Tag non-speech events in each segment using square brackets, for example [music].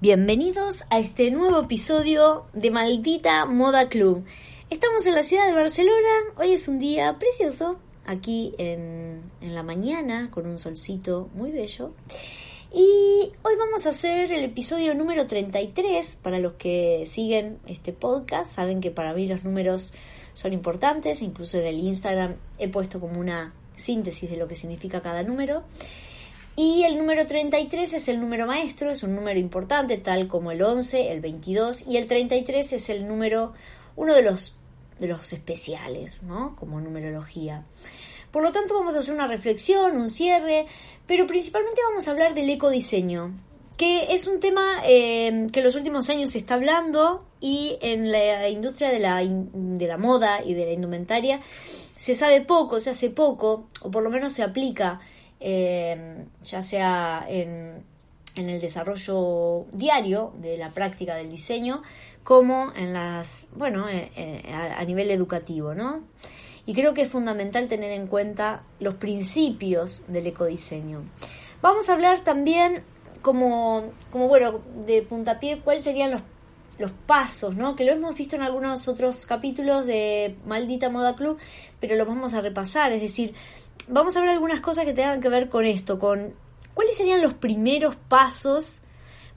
Bienvenidos a este nuevo episodio de Maldita Moda Club. Estamos en la ciudad de Barcelona, hoy es un día precioso, aquí en, en, la mañana, con un solcito muy bello. Y hoy vamos a hacer el episodio número 33. Para los que siguen este podcast, saben que para mí los números son importantes, incluso en el Instagram he puesto como una síntesis de lo que significa cada número. Y el número 33 es el número maestro, es un número importante, tal como el 11, el 22, y el 33 es el número, uno de los, de los especiales, ¿no? Como numerología. Por lo tanto, vamos a hacer una reflexión, un cierre, pero principalmente vamos a hablar del ecodiseño, que es un tema eh, que en los últimos años se está hablando y en la industria de la, de la moda y de la indumentaria se sabe poco, se hace poco, o por lo menos se aplica eh, ya sea en, en, el desarrollo diario de la práctica del diseño, como en las, bueno, eh, eh, a, a, nivel educativo, ¿no? Y creo que es fundamental tener en cuenta los principios del ecodiseño. Vamos a hablar también como, como bueno, de puntapié, cuáles serían los los pasos, ¿no? Que lo hemos visto en algunos otros capítulos de Maldita Moda Club, pero lo vamos a repasar, es decir, vamos a ver algunas cosas que tengan que ver con esto, con cuáles serían los primeros pasos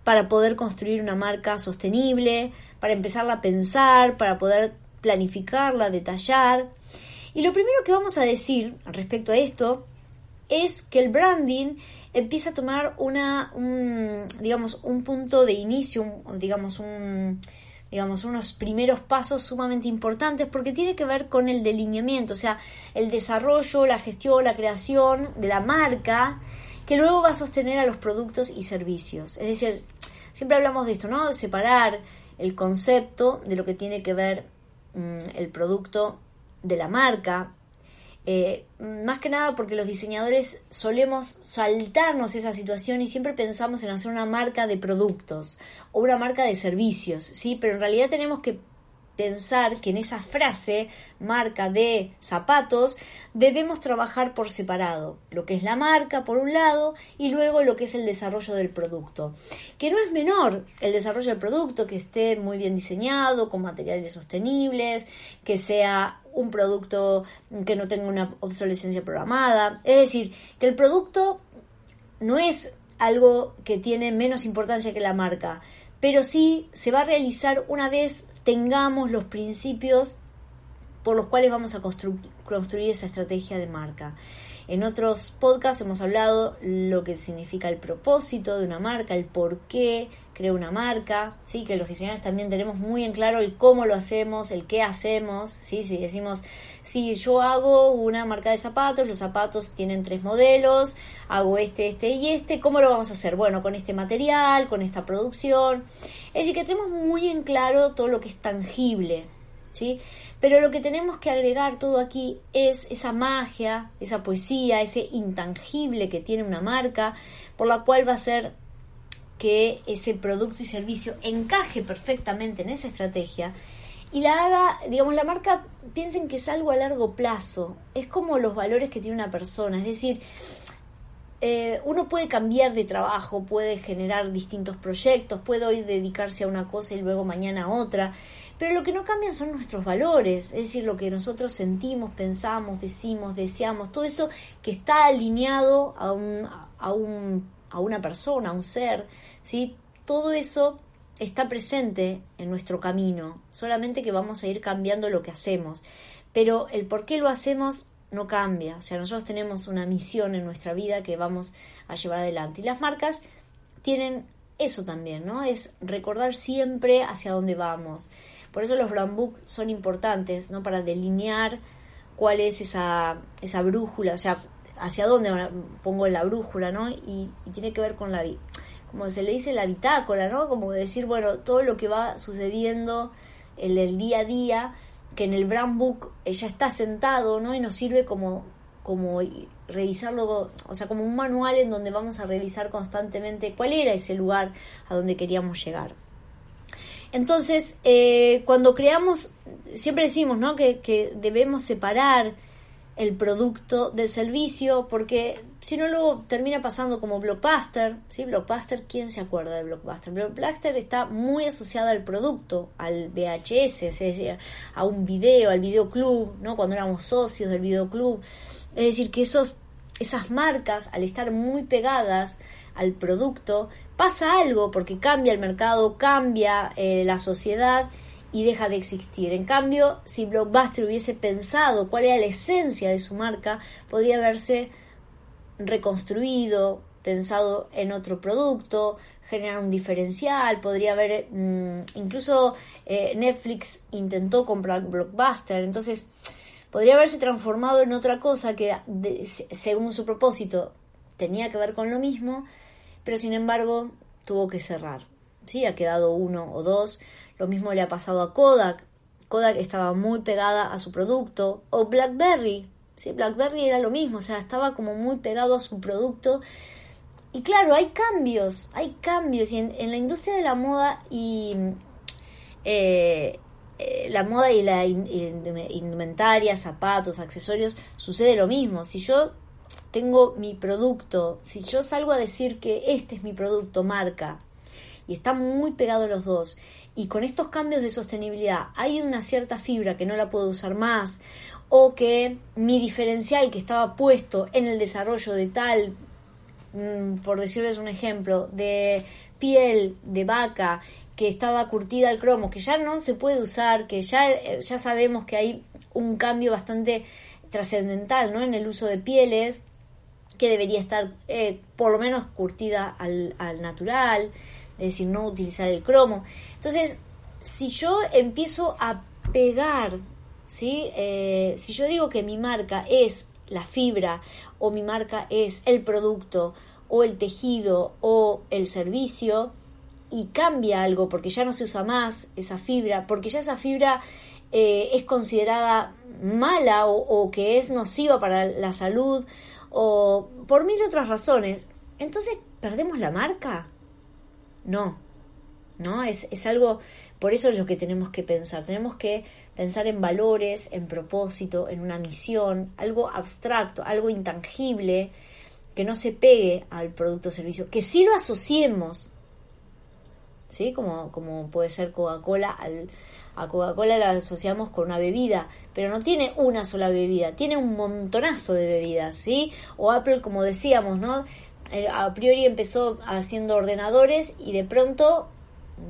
para poder construir una marca sostenible, para empezarla a pensar, para poder planificarla, detallar. Y lo primero que vamos a decir respecto a esto es que el branding empieza a tomar una, un, digamos, un punto de inicio, digamos, un, digamos, unos primeros pasos sumamente importantes porque tiene que ver con el delineamiento, o sea, el desarrollo, la gestión, la creación de la marca que luego va a sostener a los productos y servicios. Es decir, siempre hablamos de esto, ¿no? De separar el concepto de lo que tiene que ver mmm, el producto de la marca, eh, más que nada porque los diseñadores solemos saltarnos esa situación y siempre pensamos en hacer una marca de productos o una marca de servicios, ¿sí? Pero en realidad tenemos que pensar que en esa frase, marca de zapatos, debemos trabajar por separado, lo que es la marca por un lado y luego lo que es el desarrollo del producto, que no es menor el desarrollo del producto, que esté muy bien diseñado, con materiales sostenibles, que sea un producto que no tenga una obsolescencia programada, es decir, que el producto no es algo que tiene menos importancia que la marca, pero sí se va a realizar una vez tengamos los principios por los cuales vamos a constru construir esa estrategia de marca. En otros podcasts hemos hablado lo que significa el propósito de una marca, el por qué crea una marca, sí, que los diseñadores también tenemos muy en claro el cómo lo hacemos, el qué hacemos, sí, si decimos, si yo hago una marca de zapatos, los zapatos tienen tres modelos, hago este, este y este, ¿cómo lo vamos a hacer? Bueno, con este material, con esta producción. Es decir, que tenemos muy en claro todo lo que es tangible, ¿sí? Pero lo que tenemos que agregar todo aquí es esa magia, esa poesía, ese intangible que tiene una marca, por la cual va a ser que ese producto y servicio encaje perfectamente en esa estrategia y la haga, digamos, la marca piensen que es algo a largo plazo, es como los valores que tiene una persona, es decir, eh, uno puede cambiar de trabajo, puede generar distintos proyectos, puede hoy dedicarse a una cosa y luego mañana a otra, pero lo que no cambian son nuestros valores, es decir, lo que nosotros sentimos, pensamos, decimos, deseamos, todo eso que está alineado a, un, a, un, a una persona, a un ser, ¿sí? Todo eso está presente en nuestro camino, solamente que vamos a ir cambiando lo que hacemos, pero el por qué lo hacemos no cambia, o sea, nosotros tenemos una misión en nuestra vida que vamos a llevar adelante y las marcas tienen eso también, ¿no? Es recordar siempre hacia dónde vamos. Por eso los brand book son importantes, ¿no? Para delinear cuál es esa, esa brújula, o sea, hacia dónde pongo la brújula, ¿no? Y, y tiene que ver con la, como se le dice la bitácora, ¿no? Como decir, bueno, todo lo que va sucediendo en el día a día, que en el brand book ya está sentado, ¿no? Y nos sirve como como revisarlo, o sea, como un manual en donde vamos a revisar constantemente cuál era ese lugar a donde queríamos llegar. Entonces, eh, cuando creamos, siempre decimos, ¿no? Que debemos separar el producto del servicio, porque si no luego termina pasando como Blockbuster, ¿sí? Blockbuster, ¿quién se acuerda de Blockbuster? Blockbuster está muy asociada al producto, al VHS, es decir, a un video, al videoclub, ¿no? Cuando éramos socios del videoclub. Es decir, que esos, esas marcas, al estar muy pegadas al producto, pasa algo porque cambia el mercado, cambia eh, la sociedad y deja de existir. En cambio, si Blockbuster hubiese pensado cuál era la esencia de su marca, podría haberse reconstruido, pensado en otro producto, generar un diferencial, podría haber, mm, incluso eh, Netflix intentó comprar Blockbuster, entonces podría haberse transformado en otra cosa que según su propósito tenía que ver con lo mismo, pero sin embargo tuvo que cerrar. ¿sí? Ha quedado uno o dos lo mismo le ha pasado a Kodak. Kodak estaba muy pegada a su producto. O BlackBerry. Sí, BlackBerry era lo mismo, o sea, estaba como muy pegado a su producto. Y claro, hay cambios, hay cambios. Y en, la industria de la moda y eh, eh, la moda y la indumentaria, zapatos, accesorios, sucede lo mismo. Si yo tengo mi producto, si yo salgo a decir que este es mi producto marca y está muy pegado a los dos y con estos cambios de sostenibilidad hay una cierta fibra que no la puedo usar más o que mi diferencial que estaba puesto en el desarrollo de tal, mm, por decirles un ejemplo, de piel de vaca que estaba curtida al cromo, que ya no se puede usar, que ya, ya sabemos que hay un cambio bastante trascendental ¿no? en el uso de pieles, que debería estar eh, por lo menos curtida al natural, es decir, no utilizar el cromo. Entonces, si yo empiezo a pegar, ¿sí? Eh, si yo digo que mi marca es la fibra o mi marca es el producto o el tejido o el servicio y cambia algo porque ya no se usa más esa fibra, porque ya esa fibra eh, es considerada mala o, o que es nociva para la salud o por mil otras razones, entonces perdemos la marca. No, ¿no? Es, es algo, por eso es lo que tenemos que pensar. Tenemos que pensar en valores, en propósito, en una misión, algo abstracto, algo intangible, que no se pegue al producto o servicio, que sí lo asociemos, ¿sí? Como, como puede ser Coca-Cola, a Coca-Cola la asociamos con una bebida, pero no tiene una sola bebida, tiene un montonazo de bebidas, ¿sí? O Apple, como decíamos, ¿no? Eh, a priori empezó haciendo ordenadores y de pronto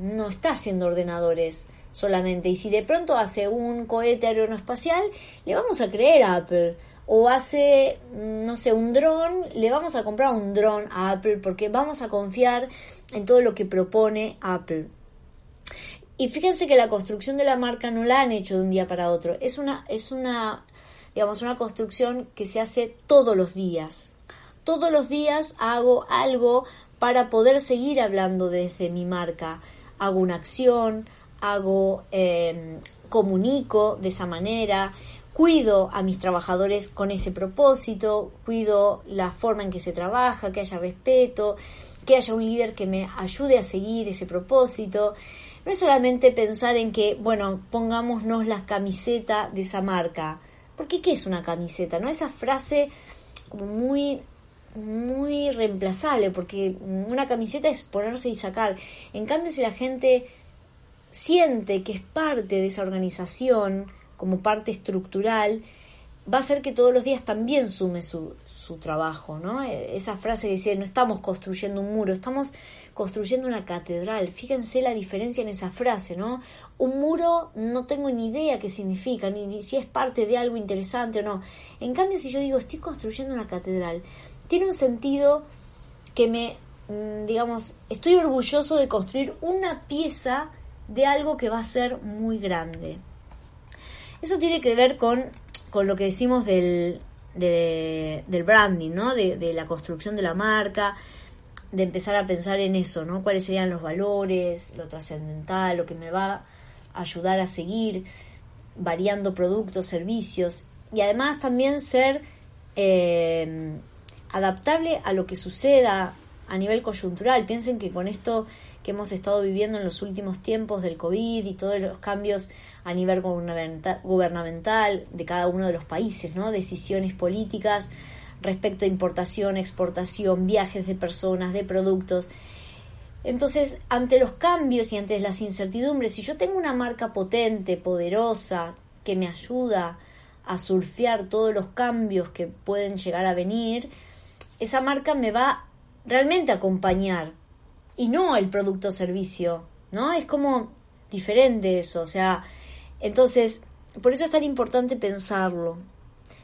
no está haciendo ordenadores solamente. Y si de pronto hace un cohete aeroespacial, le vamos a creer a Apple. O hace, no sé, un dron, le vamos a comprar un dron a Apple porque vamos a confiar en todo lo que propone Apple. Y fíjense que la construcción de la marca no la han hecho de un día para otro. Es una, es una, digamos, una construcción que se hace todos los días todos los días hago algo para poder seguir hablando desde mi marca. Hago una acción, hago, em, comunico de esa manera, cuido a mis trabajadores con ese propósito, cuido la forma en que se trabaja, que haya respeto, que haya un líder que me ayude a seguir ese propósito. No es solamente pensar en que, bueno, pongámonos la camiseta de esa marca. Porque ¿qué es una camiseta? ¿No? Esa frase como muy muy reemplazable, porque una camiseta es ponerse y sacar. En cambio, si la gente siente que es parte de esa organización, como parte estructural, va a hacer que todos los días también sume su, su trabajo, ¿no? E, esa frase que dice, no estamos construyendo un muro, estamos construyendo una catedral. Fíjense la diferencia en esa frase, ¿no? Un muro no tengo ni idea qué significa, ni, ni si es parte de algo interesante o no. En cambio, si yo digo, estoy construyendo una catedral, tiene un sentido que me, mm, digamos, estoy orgulloso de construir una pieza de algo que va a ser muy grande. Eso tiene que ver con, con lo que decimos del, del branding, ¿no? De, de, la construcción de la marca. de empezar a pensar en eso, ¿no? Cuáles serían los valores, lo trascendental, lo que me va a ayudar a seguir variando productos, servicios y además también ser eh, adaptable a lo que suceda a nivel coyuntural. Piensen que con esto que hemos estado viviendo en los últimos tiempos del COVID y todos los cambios a nivel gubernamental de cada uno de los países, ¿no? Decisiones políticas respecto a importación, exportación, viajes de personas, de productos. Entonces, ante los cambios y ante las incertidumbres, si yo tengo una marca potente, poderosa, que me ayuda a surfear todos los cambios que pueden llegar a venir, esa marca me va realmente a acompañar y no el producto o servicio, ¿no? Es como diferente eso, o sea, entonces, por eso es tan importante pensarlo.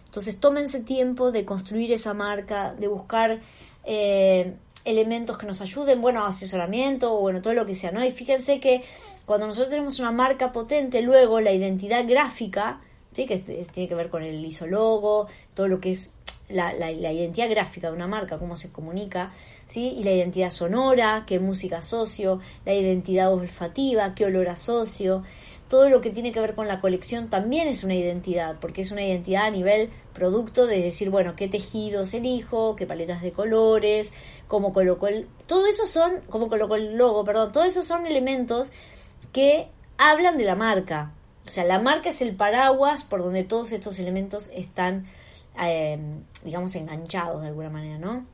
Entonces, tómense tiempo de construir esa marca, de buscar eh, elementos que nos ayuden, bueno, asesoramiento o bueno, todo lo que sea, ¿no? Y fíjense que cuando nosotros tenemos una marca potente, luego la identidad gráfica, ¿sí? que tiene que ver con el isólogo, todo lo que es la, la, identidad gráfica de una marca, cómo se comunica, ¿sí? y la identidad sonora, qué música asocio, la identidad olfativa, qué olor asocio, todo lo que tiene que ver con la colección también es una identidad, porque es una identidad a nivel producto de decir, bueno, qué tejidos elijo, qué paletas de colores, cómo coloco el... Todo eso son, cómo coloco el logo, perdón, todo eso son elementos que hablan de la marca. O sea, la marca es el paraguas por donde todos estos elementos están, eh, digamos, enganchados de alguna manera, ¿no?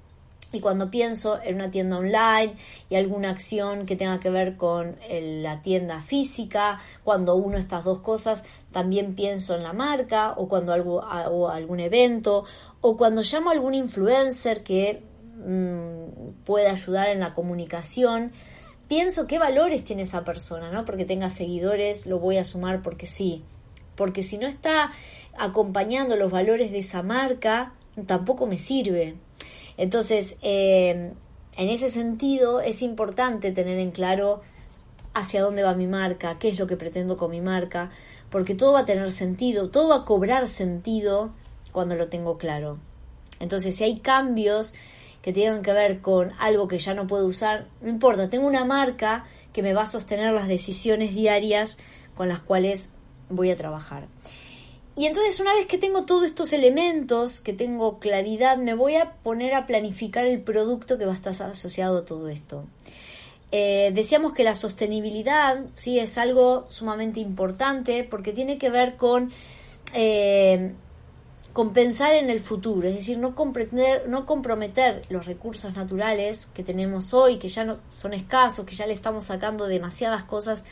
Y cuando pienso en una tienda online y alguna acción que tenga que ver con la tienda física, cuando uno estas dos cosas, también pienso en la marca o cuando algo, hago algún evento o cuando llamo a algún influencer que mmm, pueda ayudar en la comunicación. Pienso qué valores tiene esa persona, ¿no? Porque tenga seguidores, lo voy a sumar porque sí. Porque si no está acompañando los valores de esa marca, tampoco me sirve. Entonces, eh, en ese sentido, es importante tener en claro hacia dónde va mi marca, qué es lo que pretendo con mi marca, porque todo va a tener sentido, todo va a cobrar sentido cuando lo tengo claro. Entonces, si hay cambios que tengan que ver con algo que ya no puedo usar, no importa, tengo una marca que me va a sostener las decisiones diarias con las cuales voy a trabajar. Y entonces una vez que tengo todos estos elementos, que tengo claridad, me voy a poner a planificar el producto que va a estar asociado a todo esto. Eh, decíamos que la sostenibilidad sí es algo sumamente importante porque tiene que ver con, eh, pensar en el futuro, es decir, no comprometer, no comprometer los recursos naturales que tenemos hoy, que ya no son escasos, que ya le estamos sacando demasiadas cosas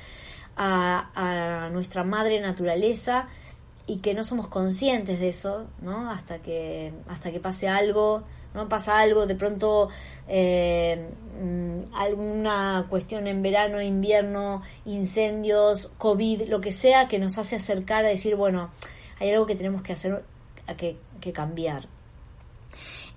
a nuestra madre naturaleza y que no somos conscientes de eso, ¿no? Hasta que, hasta que pase algo, ¿no? Pasa algo, de pronto eh, mm, alguna cuestión en verano, invierno, incendios, COVID, lo que sea, que nos hace acercar a decir, bueno, hay algo que tenemos que hacer, que, que cambiar.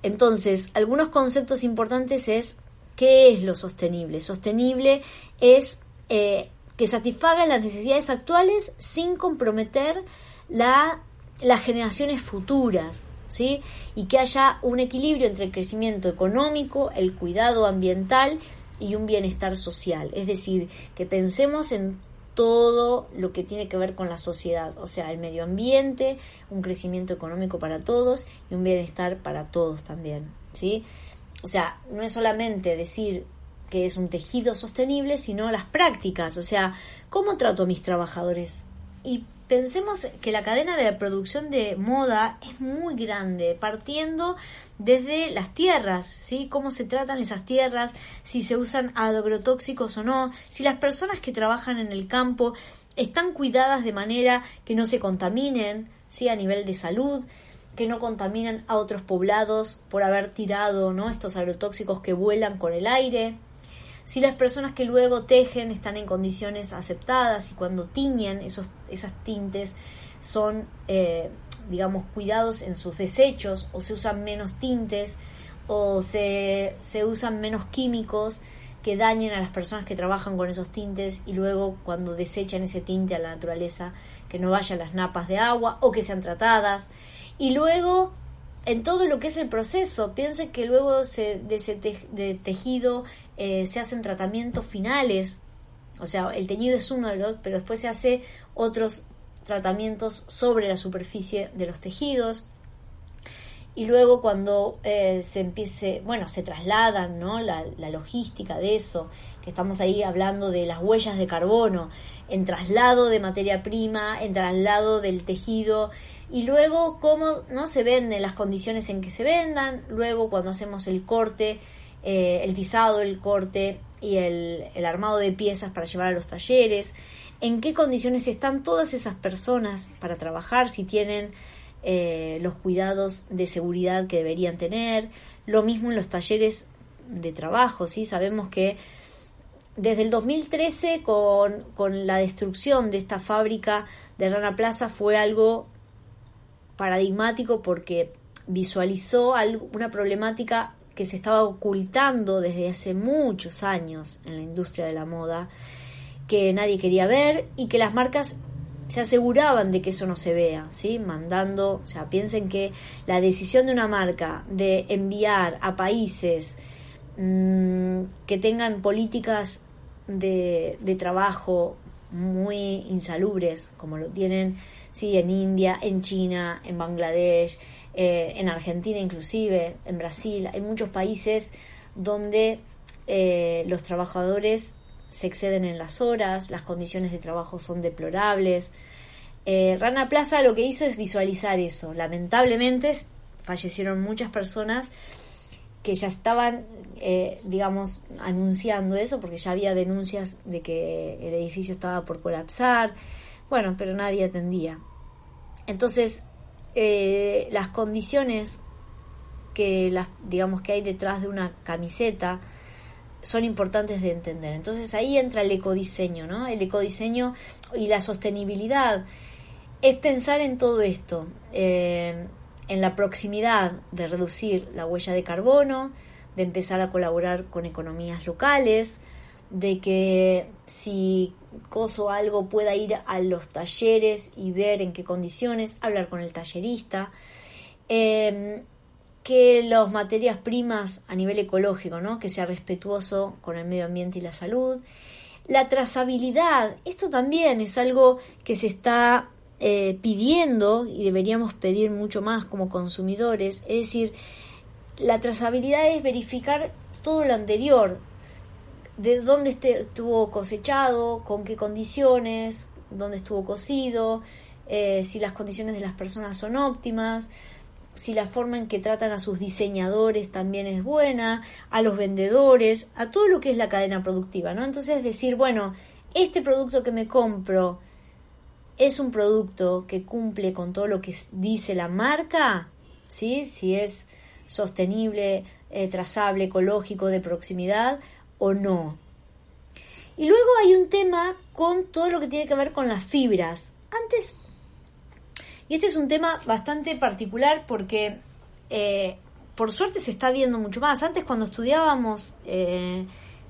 Entonces, algunos conceptos importantes es, ¿qué es lo sostenible? Sostenible es eh, que satisfaga las necesidades actuales sin comprometer la, las generaciones futuras, ¿sí? Y que haya un equilibrio entre el crecimiento económico, el cuidado ambiental y un bienestar social. Es decir, que pensemos en todo lo que tiene que ver con la sociedad, o sea, el medio ambiente, un crecimiento económico para todos y un bienestar para todos también, ¿sí? O sea, no es solamente decir que es un tejido sostenible, sino las prácticas, o sea, cómo trato a mis trabajadores y pensemos que la cadena de producción de moda es muy grande, partiendo desde las tierras, ¿sí? Cómo se tratan esas tierras, si se usan agrotóxicos o no, si las personas que trabajan en el campo están cuidadas de manera que no se contaminen, ¿sí? A nivel de salud, que no contaminen a otros poblados por haber tirado, ¿no? Estos agrotóxicos que vuelan con el aire si las personas que luego tejen están en condiciones aceptadas y cuando tiñen esos esas tintes son eh, digamos cuidados en sus desechos o se usan menos tintes o se, se usan menos químicos que dañen a las personas que trabajan con esos tintes y luego cuando desechan ese tinte a la naturaleza que no vayan las napas de agua o que sean tratadas. Y luego en todo lo que es el proceso. Piensen que luego se, de ese de tejido eh, se hacen tratamientos finales. O sea, el teñido es uno de los, pero después se hace otros tratamientos sobre la superficie de los tejidos. Y luego cuando eh, se empiece, bueno, se trasladan, ¿no? La, la logística de eso, que estamos ahí hablando de las huellas de carbono, en traslado de materia prima, en traslado del tejido, y luego cómo no se venden, las condiciones en que se vendan, luego cuando hacemos el corte, eh, el tizado, el corte y el, el armado de piezas para llevar a los talleres, en qué condiciones están todas esas personas para trabajar, si tienen eh, los cuidados de seguridad que deberían tener, lo mismo en los talleres de trabajo, ¿sí? Sabemos que desde el 2013 con, con la destrucción de esta fábrica de Rana Plaza fue algo paradigmático porque visualizó una problemática que se estaba ocultando desde hace muchos años en la industria de la moda, que nadie quería ver y que las marcas se aseguraban de que eso no se vea, ¿sí? Mandando, o sea, piensen que la decisión de una marca de enviar a países mmm, que tengan políticas de, de trabajo muy insalubres, como lo tienen sí, en India, en China, en Bangladesh, eh, en Argentina inclusive, en Brasil, hay muchos países donde eh, los trabajadores se exceden en las horas, las condiciones de trabajo son deplorables. Eh, Rana Plaza lo que hizo es visualizar eso. Lamentablemente fallecieron muchas personas que ya estaban, digamos, anunciando eso, porque ya había denuncias de que el edificio estaba por colapsar, bueno, pero nadie atendía. Entonces, eh, las condiciones que las, digamos que hay detrás de una camiseta son importantes de entender. Entonces ahí entra el ecodiseño, ¿no? El ecodiseño y la sostenibilidad es pensar en todo esto, eh, en la proximidad de reducir la huella de carbono, de empezar a colaborar con economías locales, de que si coso algo pueda ir a los talleres y ver en qué condiciones, hablar con el tallerista, em, que las materias primas a nivel ecológico, ¿no? que sea respetuoso con el medio ambiente y la salud. La trazabilidad, esto también es algo que se está eh, pidiendo y deberíamos pedir mucho más como consumidores, es decir, la trazabilidad es verificar todo lo anterior, de dónde estuvo cosechado, con qué condiciones, dónde estuvo cocido, eh, si las condiciones de las personas son óptimas, si la forma en que tratan a sus diseñadores también es buena, a los vendedores, a todo lo que es la cadena productiva, ¿no? Entonces decir, bueno, este producto que me compro es un producto que cumple con todo lo que dice la marca, ¿sí? Si es sostenible, eh, trazable, ecológico, de proximidad, o no. Y luego hay un tema con todo lo que tiene que ver con las fibras. Antes, y este es un tema bastante particular porque eh, por suerte se está viendo mucho más. Antes cuando estudiábamos eh,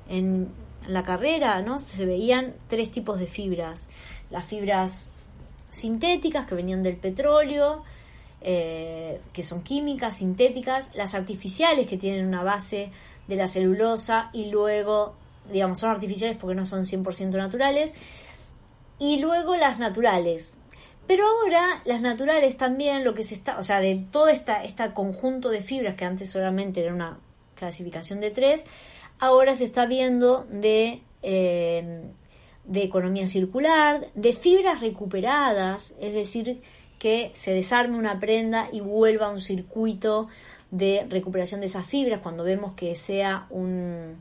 en la carrera, ¿no? Se veían tres tipos de fibras. Las fibras sintéticas que venían del petróleo, eh, que son químicas, sintéticas, las artificiales que tienen una base de la celulosa y luego, digamos, son artificiales porque no son 100% naturales, y luego las naturales. Pero ahora las naturales también, lo que se está, o sea, de todo este conjunto de fibras que antes solamente era una clasificación de tres, ahora se está viendo de, eh, de economía circular, de fibras recuperadas, es decir, que se desarme una prenda y vuelva a un circuito de recuperación de esas fibras, cuando vemos que sea un,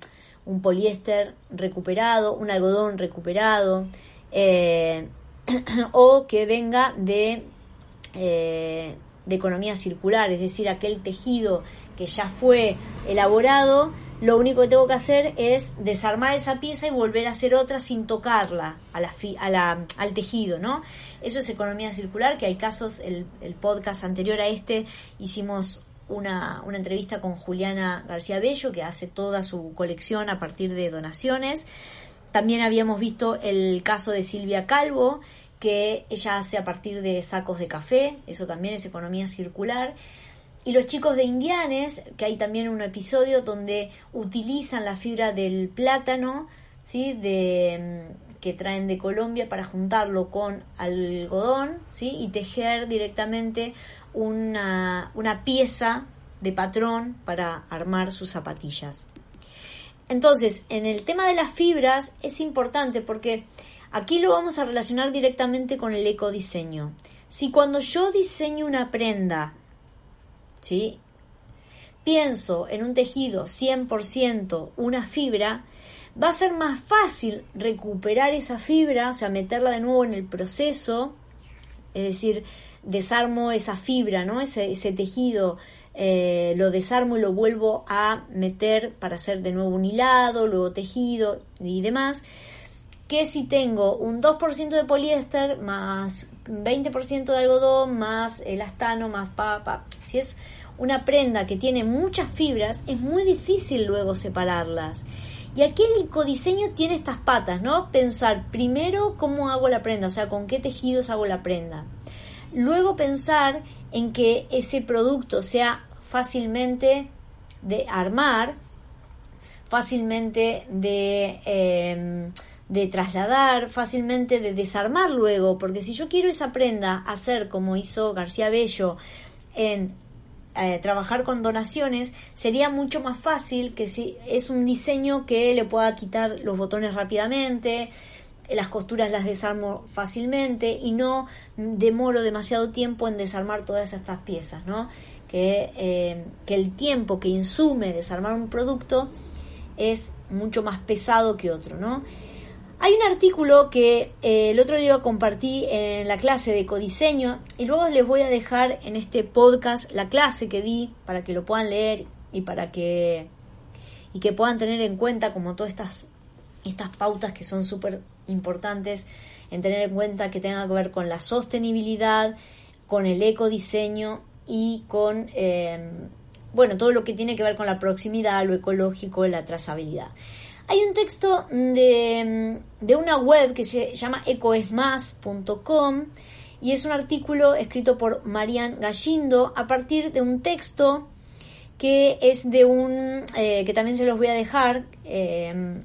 un poliéster recuperado, un algodón recuperado, eh, [clears throat] o que venga de, eh, de economía circular, es decir, aquel tejido que ya fue elaborado, lo único que tengo que hacer es desarmar esa pieza y volver a hacer otra sin tocarla a la, a la, al tejido, ¿no? Eso es economía circular, que hay casos, el, el podcast anterior a este hicimos una, una, entrevista con Juliana García Bello, que hace toda su colección a partir de donaciones. También habíamos visto el caso de Silvia Calvo, que ella hace a partir de sacos de café, eso también es economía circular. y los chicos de Indianes, que hay también un episodio donde utilizan la fibra del plátano, ¿sí? De, mm, que traen de Colombia para juntarlo con algodón, ¿sí? Y tejer directamente una, una pieza de patrón para armar sus zapatillas. Entonces, en el tema de las fibras es importante porque aquí lo vamos a relacionar directamente con el ecodiseño. Si cuando yo diseño una prenda, ¿sí? pienso en un tejido 100% una fibra, va a ser más fácil recuperar esa fibra, o sea, meterla de nuevo en el proceso, es decir, desarmo esa fibra, ¿no? ese, ese tejido eh, lo desarmo y lo vuelvo a meter para hacer de nuevo un hilado, luego tejido y demás, que si tengo un 2% de poliéster más 20% de algodón más elastano más papa, si es una prenda que tiene muchas fibras, es muy difícil luego separarlas. Y aquí el ecodiseño tiene estas patas, ¿no? Pensar primero cómo hago la prenda, o sea, con qué tejidos hago la prenda. Luego pensar en que ese producto sea fácilmente de armar, fácilmente de, em, de trasladar, fácilmente de desarmar luego, porque si yo quiero esa prenda hacer como hizo García Bello en eh, trabajar con donaciones, sería mucho más fácil que si es un diseño que le pueda quitar los botones rápidamente, las costuras las desarmo fácilmente y no demoro demasiado tiempo en desarmar todas estas piezas, ¿no? Que, eh, que el tiempo que insume desarmar un producto es mucho más pesado que otro, ¿no? Hay un artículo que eh, el otro día compartí en la clase de codiseño y luego les voy a dejar en este podcast la clase que di para que lo puedan leer y para que y que puedan tener en cuenta como todas estas estas pautas que son súper importantes en tener en cuenta que tenga que ver con la sostenibilidad, con el ecodiseño y con, eh, bueno, todo lo que tiene que ver con la proximidad, lo ecológico, la trazabilidad. Hay un texto de, de una web que se llama ecoesmas.com y es un artículo escrito por Marian Gallindo a partir de un texto que es de un, eh, que también se los voy a dejar, eh,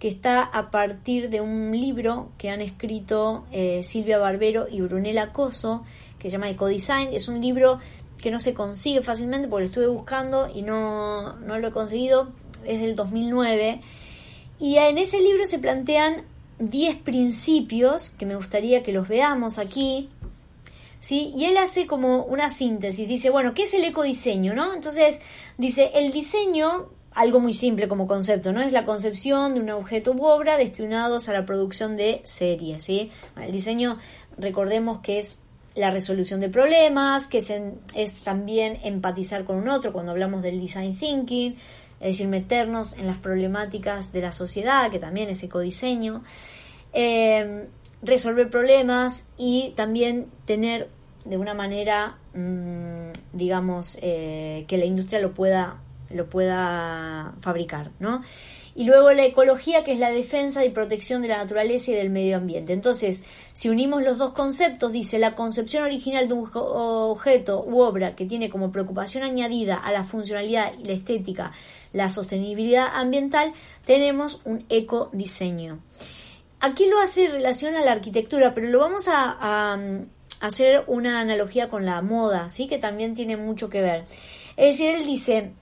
que está a partir de un libro que han escrito eh, Silvia Barbero y Brunella Coso, que se llama Ecodesign. Es un libro que no se consigue fácilmente porque lo estuve buscando y no, no lo he conseguido. Es del 2009. Y en ese libro se plantean 10 principios que me gustaría que los veamos aquí. ¿Sí? Y él hace como una síntesis, dice, bueno, ¿qué es el ecodiseño? ¿no? Entonces, dice, el diseño algo muy simple como concepto, ¿no? Es la concepción de un objeto u obra destinados a la producción de series, ¿sí? El diseño, recordemos que es la resolución de problemas, que es, es también empatizar con un otro cuando hablamos del design thinking, es decir, meternos en las problemáticas de la sociedad, que también es ecodiseño, eh, resolver problemas y también tener de una manera, mm, digamos, eh, que la industria lo pueda lo pueda fabricar, ¿no? Y luego la ecología, que es la defensa y protección de la naturaleza y del medio ambiente. Entonces, si unimos los dos conceptos, dice la concepción original de un objeto u obra que tiene como preocupación añadida a la funcionalidad y la estética la sostenibilidad ambiental, tenemos un ecodiseño. Aquí lo hace en relación a la arquitectura, pero lo vamos a, a hacer una analogía con la moda, ¿sí? que también tiene mucho que ver. Es decir, él dice,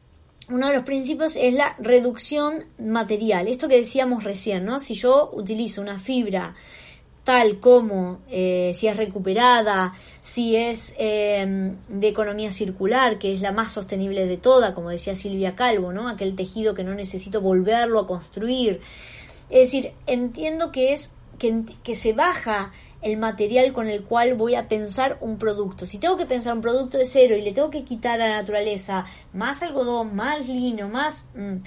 uno de los principios es la reducción material. Esto que decíamos recién, ¿no? Si yo utilizo una fibra tal como eh, si es recuperada, si es em, de economía circular, que es la más sostenible de toda, como decía Silvia Calvo, ¿no? Aquel tejido que no necesito volverlo a construir. Es decir, entiendo que es que, que se baja el material con el cual voy a pensar un producto. Si tengo que pensar un producto de cero y le tengo que quitar a la naturaleza más algodón, más lino, más... Mm,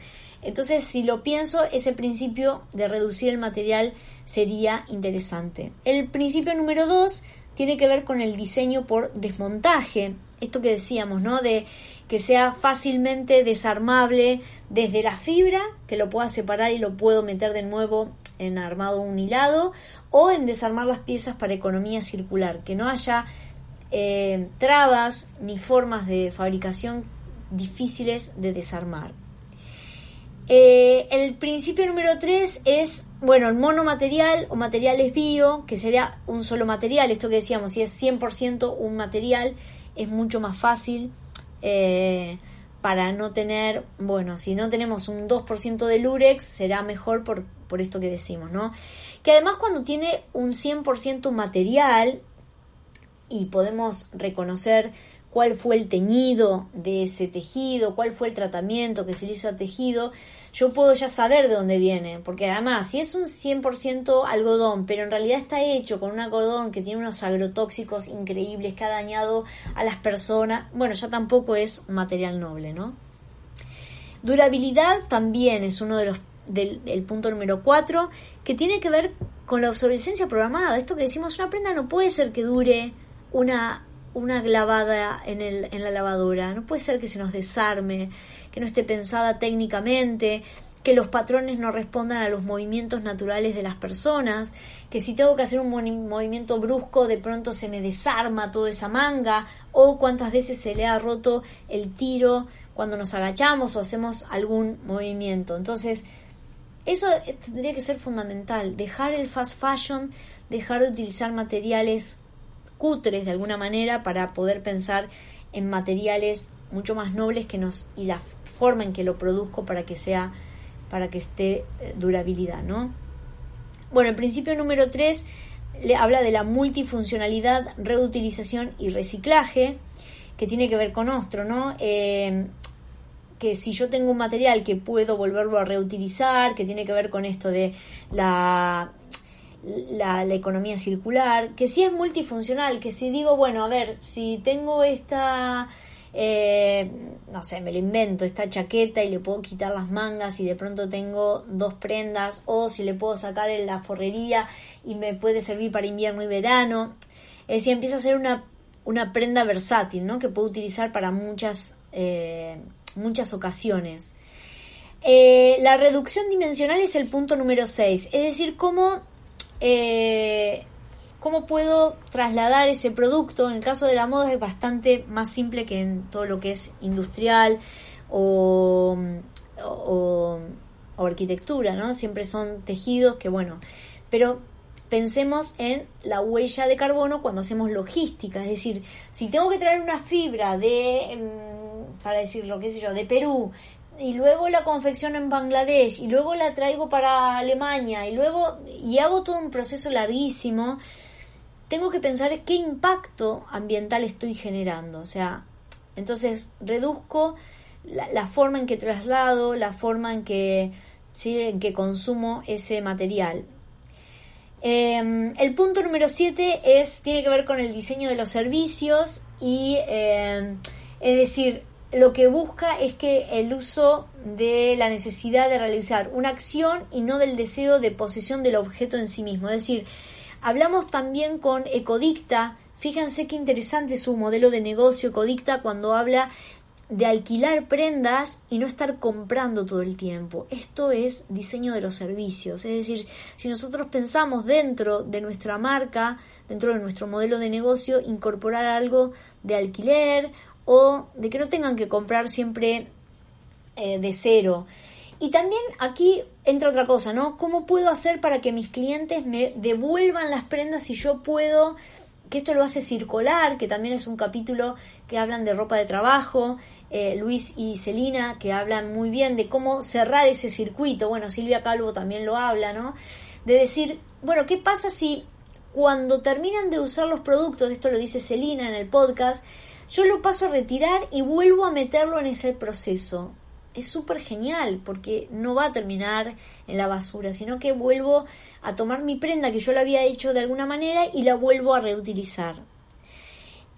entonces, si lo pienso, ese principio de reducir el material sería interesante. El principio número dos tiene que ver con el diseño por desmontaje. Esto que decíamos, ¿no? De que sea fácilmente desarmable desde la fibra, que lo pueda separar y lo puedo meter de nuevo en armado un hilado o en desarmar las piezas para economía circular, que no haya eh, trabas ni formas de fabricación difíciles de desarmar. Eh, el principio número 3 es, bueno, el monomaterial o materiales bio, que sería un solo material. Esto que decíamos, si es 100% un material, es mucho más fácil eh, para no tener, bueno, si no tenemos un 2% de lurex, será mejor por, por esto que decimos, ¿no? Que además cuando tiene un 100% material y podemos reconocer cuál fue el teñido de ese tejido, cuál fue el tratamiento que se le hizo al tejido, yo puedo ya saber de dónde viene, porque además si es un 100% algodón, pero en realidad está hecho con un algodón que tiene unos agrotóxicos increíbles que ha dañado a las personas, bueno, ya tampoco es material noble, ¿no? Durabilidad también es uno de los del, punto número 4, que tiene que ver con la obsolescencia programada. Esto que decimos, una prenda no puede ser que dure una una lavada en, el, en la lavadora. No puede ser que se nos desarme, que no esté pensada técnicamente, que los patrones no respondan a los movimientos naturales de las personas, que si tengo que hacer un movimiento brusco de pronto se me desarma toda esa manga, o cuántas veces se le ha roto el tiro cuando nos agachamos o hacemos algún movimiento. Entonces, eso tendría que ser fundamental, dejar el fast fashion, dejar de utilizar materiales cutres de alguna manera para poder pensar en materiales mucho más nobles que nos y la forma en que lo produzco para que sea para que esté eh, durabilidad, ¿no? Bueno, el principio número 3 le habla de la multifuncionalidad, reutilización y reciclaje, que tiene que ver con otro, ¿no? Eh, que si yo tengo un material que puedo volverlo a reutilizar, que tiene que ver con esto de la la, economía circular, que si es multifuncional, que si digo, bueno, a ver, si tengo esta, eh, no sé, me lo invento, esta chaqueta y le puedo quitar las mangas y de pronto tengo dos prendas, o si le puedo sacar en la forrería y me puede servir para invierno y verano. Es decir, empieza a ser una, una prenda versátil, ¿no? Que puedo utilizar para muchas, eh, muchas ocasiones. Eh, la reducción dimensional es el punto número 6, es decir, cómo cómo puedo trasladar ese producto. En el caso de la moda es bastante más simple que en todo lo que es industrial o, arquitectura, ¿no? Siempre son tejidos que, bueno, pero pensemos en la huella de carbono cuando hacemos logística, es decir, si tengo que traer una fibra de, mm, para decirlo, qué sé yo, de Perú, y luego la confecciono en Bangladesh y luego la traigo para Alemania y luego y hago todo un proceso larguísimo, tengo que pensar qué impacto ambiental estoy generando. O sea, entonces reduzco la, forma en que traslado, la forma en que, en que consumo ese material. Em, el punto número 7 es, tiene que ver con el diseño de los servicios y em, es decir, lo que busca es que el uso de la necesidad de realizar una acción y no del deseo de posesión del objeto en sí mismo. Es decir, hablamos también con Ecodicta. Fíjense qué interesante su modelo de negocio Ecodicta cuando habla de alquilar prendas y no estar comprando todo el tiempo. Esto es diseño de los servicios. Es decir, si nosotros pensamos dentro de nuestra marca, dentro de nuestro modelo de negocio, incorporar algo de alquiler o de que no tengan que comprar siempre eh, de cero. Y también aquí entra otra cosa, ¿no? ¿Cómo puedo hacer para que mis clientes me devuelvan las prendas si yo puedo? Que esto lo hace circular, que también es un capítulo que hablan de ropa de trabajo, eh, Luis y Celina, que hablan muy bien de cómo cerrar ese circuito. Bueno, Silvia Calvo también lo habla, ¿no? De decir, bueno, ¿qué pasa si cuando terminan de usar los productos, esto lo dice Celina en el podcast, yo lo paso a retirar y vuelvo a meterlo en ese proceso. Es súper genial porque no va a terminar en la basura, sino que vuelvo a tomar mi prenda que yo la había hecho de alguna manera y la vuelvo a reutilizar.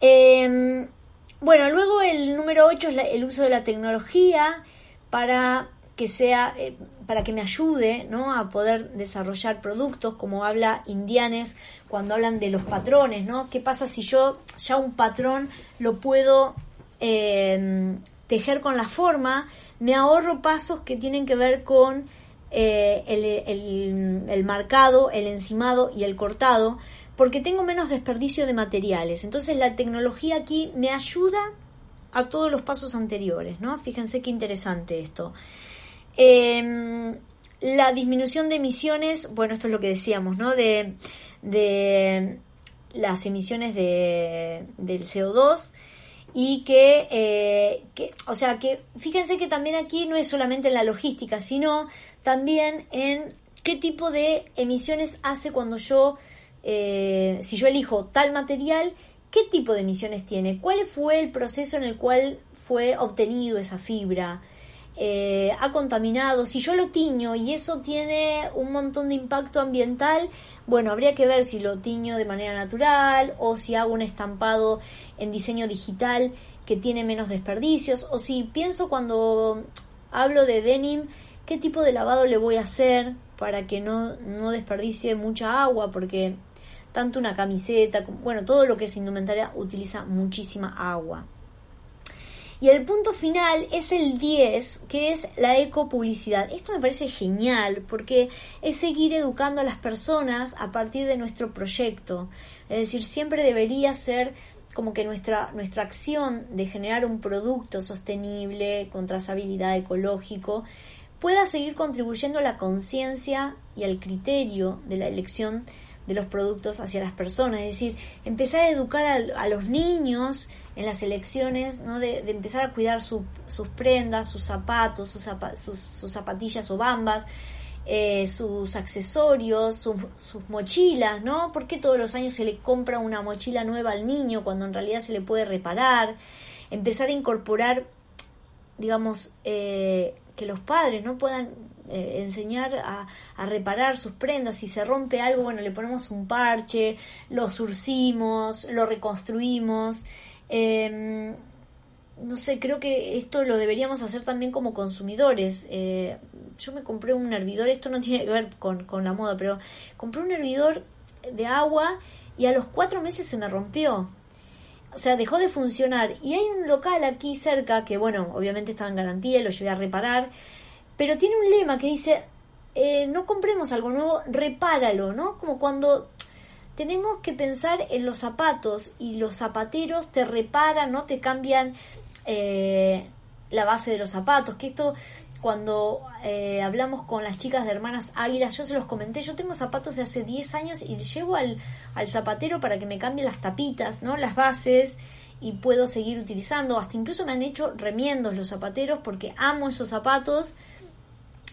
Em, bueno, luego el número 8 es el uso de la tecnología para que sea eh, para que me ayude ¿no? a poder desarrollar productos, como habla Indianes cuando hablan de los patrones, ¿no? ¿Qué pasa si yo ya un patrón lo puedo eh, tejer con la forma? Me ahorro pasos que tienen que ver con eh, el, el, marcado, el encimado y el cortado, porque tengo menos desperdicio de materiales. Entonces la tecnología aquí me ayuda a todos los pasos anteriores, ¿no? Fíjense qué interesante esto. Em, la disminución de emisiones, bueno, esto es lo que decíamos, ¿no? De, de las emisiones de, del CO2 y que, eh, que, o sea, que fíjense que también aquí no es solamente en la logística, sino también en qué tipo de emisiones hace cuando yo, eh, si yo elijo tal material, qué tipo de emisiones tiene, cuál fue el proceso en el cual fue obtenido esa fibra, eh, ha contaminado, si yo lo tiño y eso tiene un montón de impacto ambiental, bueno, habría que ver si lo tiño de manera natural o si hago un estampado en diseño digital que tiene menos desperdicios. O si pienso cuando hablo de denim, qué tipo de lavado le voy a hacer para que no, no desperdicie mucha agua porque tanto una camiseta, bueno, todo lo que es indumentaria utiliza muchísima agua. Y el punto final es el 10, que es la ecopublicidad. Esto me parece genial porque es seguir educando a las personas a partir de nuestro proyecto. Es decir, siempre debería ser como que nuestra, nuestra acción de generar un producto sostenible, con trazabilidad ecológico, pueda seguir contribuyendo a la conciencia y al criterio de la elección de los productos hacia las personas, es decir, empezar a educar a, los niños en las elecciones, ¿no? de, empezar a cuidar sus prendas, sus zapatos, sus, sus, zapatillas o bambas, eh, sus accesorios, sus mochilas, ¿no? ¿Por qué todos los años se le compra una mochila nueva al niño cuando en realidad se le puede reparar? Empezar a incorporar, digamos, eh, que los padres no puedan eh, enseñar a, reparar sus prendas. Si se rompe algo, bueno, le ponemos un parche, lo surcimos, lo reconstruimos. Em, no sé, creo que esto lo deberíamos hacer también como consumidores. Eh, yo me compré un hervidor, esto no [laughs] tiene que ver con, con, la moda, pero compré un hervidor de agua y a los cuatro meses se me rompió. O sea, dejó de funcionar. Y hay un local aquí cerca que, bueno, obviamente estaba en garantía y lo llevé a reparar pero tiene un lema que dice, eh, no compremos algo nuevo, repáralo, ¿no? Como cuando tenemos que pensar en los zapatos y los zapateros te reparan, ¿no? Te cambian eh, la base de los zapatos, que esto cuando eh, hablamos con las chicas de Hermanas Águilas, yo se los comenté, yo tengo zapatos de hace 10 años y llevo al, al zapatero para que me cambie las tapitas, ¿no? Las bases y puedo seguir utilizando, hasta incluso me han hecho remiendos los zapateros porque amo esos zapatos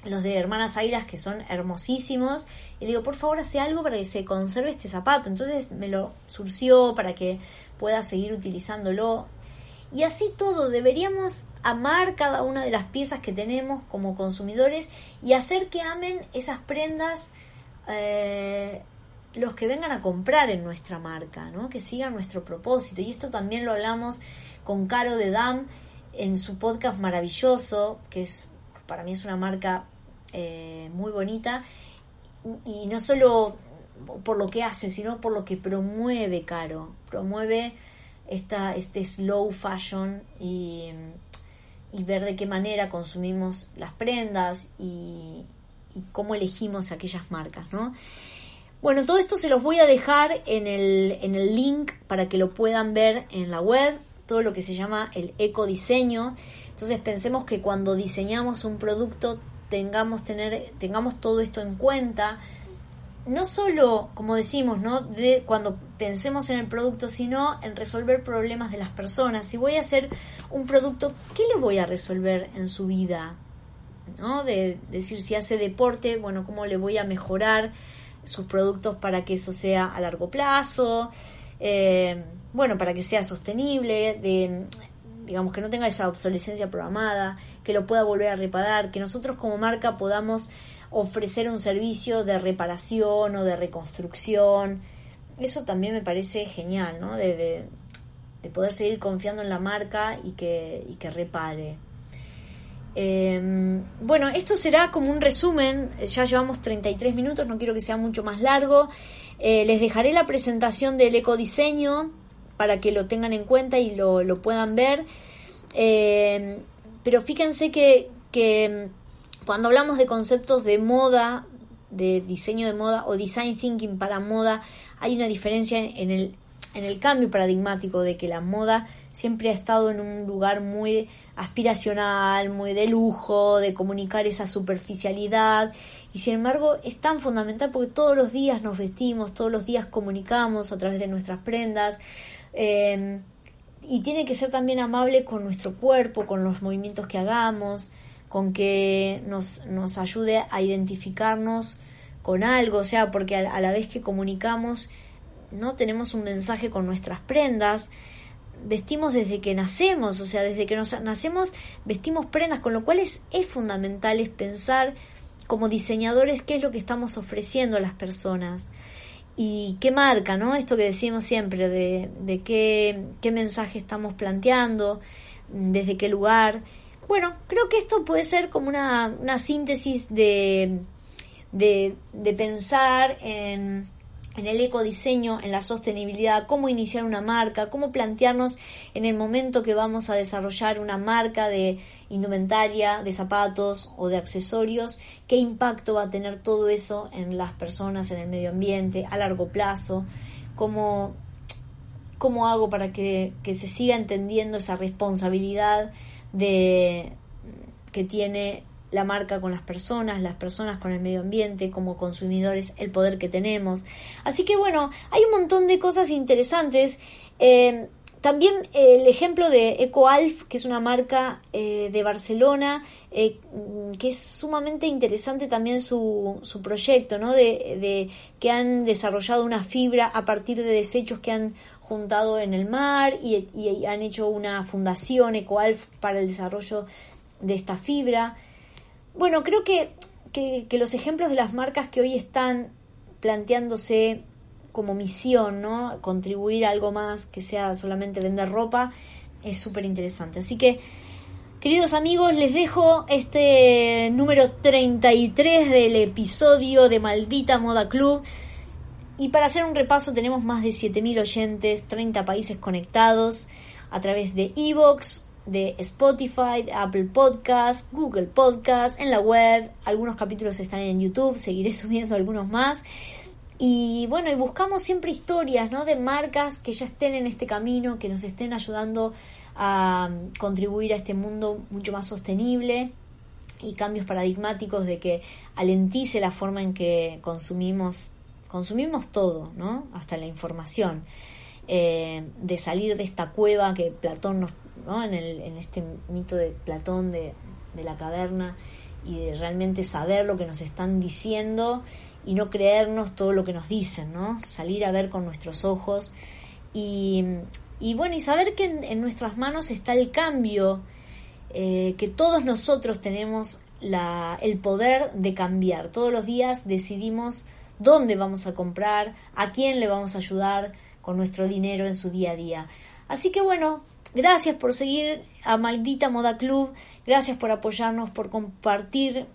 los de Hermanas Águilas que son hermosísimos y le digo por favor hace algo para que se conserve este zapato entonces me lo surció para que pueda seguir utilizándolo. Y así todo deberíamos amar cada una de las piezas que tenemos como consumidores y hacer que amen esas prendas eh, los que vengan a comprar en nuestra marca ¿no? que sigan nuestro propósito. Y esto también lo hablamos con Caro de Dam en su podcast maravilloso que es para mí es una marca eh, muy bonita y no solo por lo que hace, sino por lo que promueve Caro. Promueve esta, este slow fashion y, ver de qué manera consumimos las prendas y, cómo elegimos aquellas marcas, ¿no? Bueno, todo esto se los voy a dejar en el, en el link para que lo puedan ver en la web, todo lo que se llama el ecodiseño. Entonces pensemos que cuando diseñamos un producto tengamos, tener, tengamos todo esto en cuenta, no solo, como decimos, ¿no? de cuando pensemos en el producto, sino en resolver problemas de las personas. Si voy a hacer un producto, ¿qué le voy a resolver en su vida? ¿No? De, decir, si hace deporte, bueno, ¿cómo le voy a mejorar sus productos para que eso sea a largo plazo? Eh, bueno, para que sea sostenible, de, digamos que no tenga esa obsolescencia programada, que lo pueda volver a reparar, que nosotros como marca podamos ofrecer un servicio de reparación o de reconstrucción. Eso también me parece genial, ¿no? De, poder seguir confiando en la marca y que, repare. Em, bueno, esto será como un resumen, ya llevamos 33 minutos, no quiero que sea mucho más largo. Eh, les dejaré la presentación del ecodiseño para que lo tengan en cuenta y lo, lo puedan ver. Eh, pero fíjense que, que, cuando hablamos de conceptos de moda, de diseño de moda o design thinking para moda, hay una diferencia en el, en el cambio paradigmático de que la moda siempre ha estado en un lugar muy aspiracional, muy de lujo, de comunicar esa superficialidad y sin embargo es tan fundamental porque todos los días nos vestimos, todos los días comunicamos a través de nuestras prendas. Eh, y tiene que ser también amable con nuestro cuerpo, con los movimientos que hagamos, con que nos, nos ayude a identificarnos con algo, o sea, porque a, la vez que comunicamos, no tenemos un mensaje con nuestras prendas, vestimos desde que nacemos, o sea, desde que nos nacemos vestimos prendas, con lo cual es, es fundamental es pensar como diseñadores qué es lo que estamos ofreciendo a las personas y qué marca, ¿no? Esto que decimos siempre, de, de qué, qué mensaje estamos planteando, desde qué lugar. Bueno, creo que esto puede ser como una, una síntesis de, de, de pensar en en el ecodiseño, en la sostenibilidad, cómo iniciar una marca, cómo plantearnos en el momento que vamos a desarrollar una marca de indumentaria, de zapatos o de accesorios, qué impacto va a tener todo eso en las personas, en el medio ambiente, a largo plazo, cómo, cómo hago para que, que se siga entendiendo esa responsabilidad de, que tiene la marca con las personas, las personas con el medio ambiente, como consumidores, el poder que tenemos. Así que bueno, hay un montón de cosas interesantes. Eh, también el ejemplo de EcoAlf, que es una marca eh, de Barcelona, eh, que es sumamente interesante también su, su proyecto, ¿no? De, que han desarrollado una fibra a partir de desechos que han juntado en el mar y han hecho una fundación EcoAlf para el desarrollo de esta fibra. Bueno, creo que, que, los ejemplos de las marcas que hoy están planteándose como misión, ¿no? Contribuir a algo más que sea solamente vender ropa, es súper interesante. Así que, queridos amigos, les dejo este número 33 del episodio de Maldita Moda Club. Y para hacer un repaso tenemos más de 7.000 oyentes, 30 países conectados a través de Evox, de Spotify, Apple Podcast, Google Podcast, en la web. Algunos capítulos están en YouTube, seguiré [laughs] subiendo algunos más. Y bueno, y buscamos siempre historias, ¿no? De marcas que ya estén en este camino, que nos estén ayudando a contribuir a este mundo mucho más sostenible y cambios paradigmáticos de que alentice la forma en que consumimos, consumimos todo, ¿no? Hasta la información. Eh, de salir de esta cueva que Platón nos en, este mito de Platón de, la caverna y de realmente saber lo que nos están diciendo y no creernos todo lo que nos dicen, ¿no? Salir a ver con nuestros ojos y, bueno, y saber que en, nuestras manos está el cambio, eh, que todos nosotros tenemos la, el poder de cambiar. Todos los días decidimos dónde vamos a comprar, a quién le vamos a ayudar con nuestro dinero en su día a día. Así que bueno, Gracias por seguir a Maldita Moda Club, gracias por apoyarnos, por compartir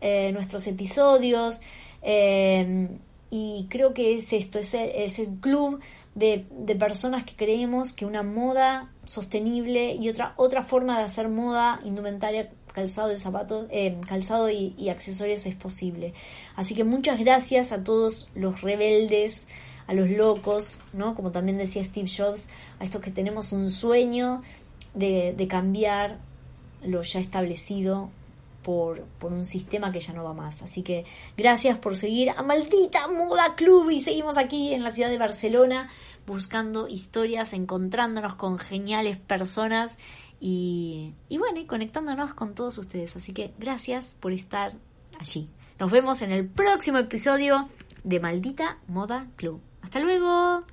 eh, nuestros episodios. Eh, y creo que es esto, es el, club de, personas que creemos que una moda sostenible y otra, otra forma de hacer moda, indumentaria, calzado y zapatos, eh, calzado y accesorios es posible. Así que muchas gracias a todos los rebeldes a los locos, ¿no? Como también decía Steve Jobs, a estos que tenemos un sueño de, de cambiar lo ya establecido por, por, un sistema que ya no va más. Así que gracias por seguir a Maldita Moda Club y seguimos aquí en la ciudad de Barcelona buscando historias, encontrándonos con geniales personas y, y bueno, conectándonos con todos ustedes. Así que gracias por estar allí. Nos vemos en el próximo episodio de Maldita Moda Club. Hasta luego.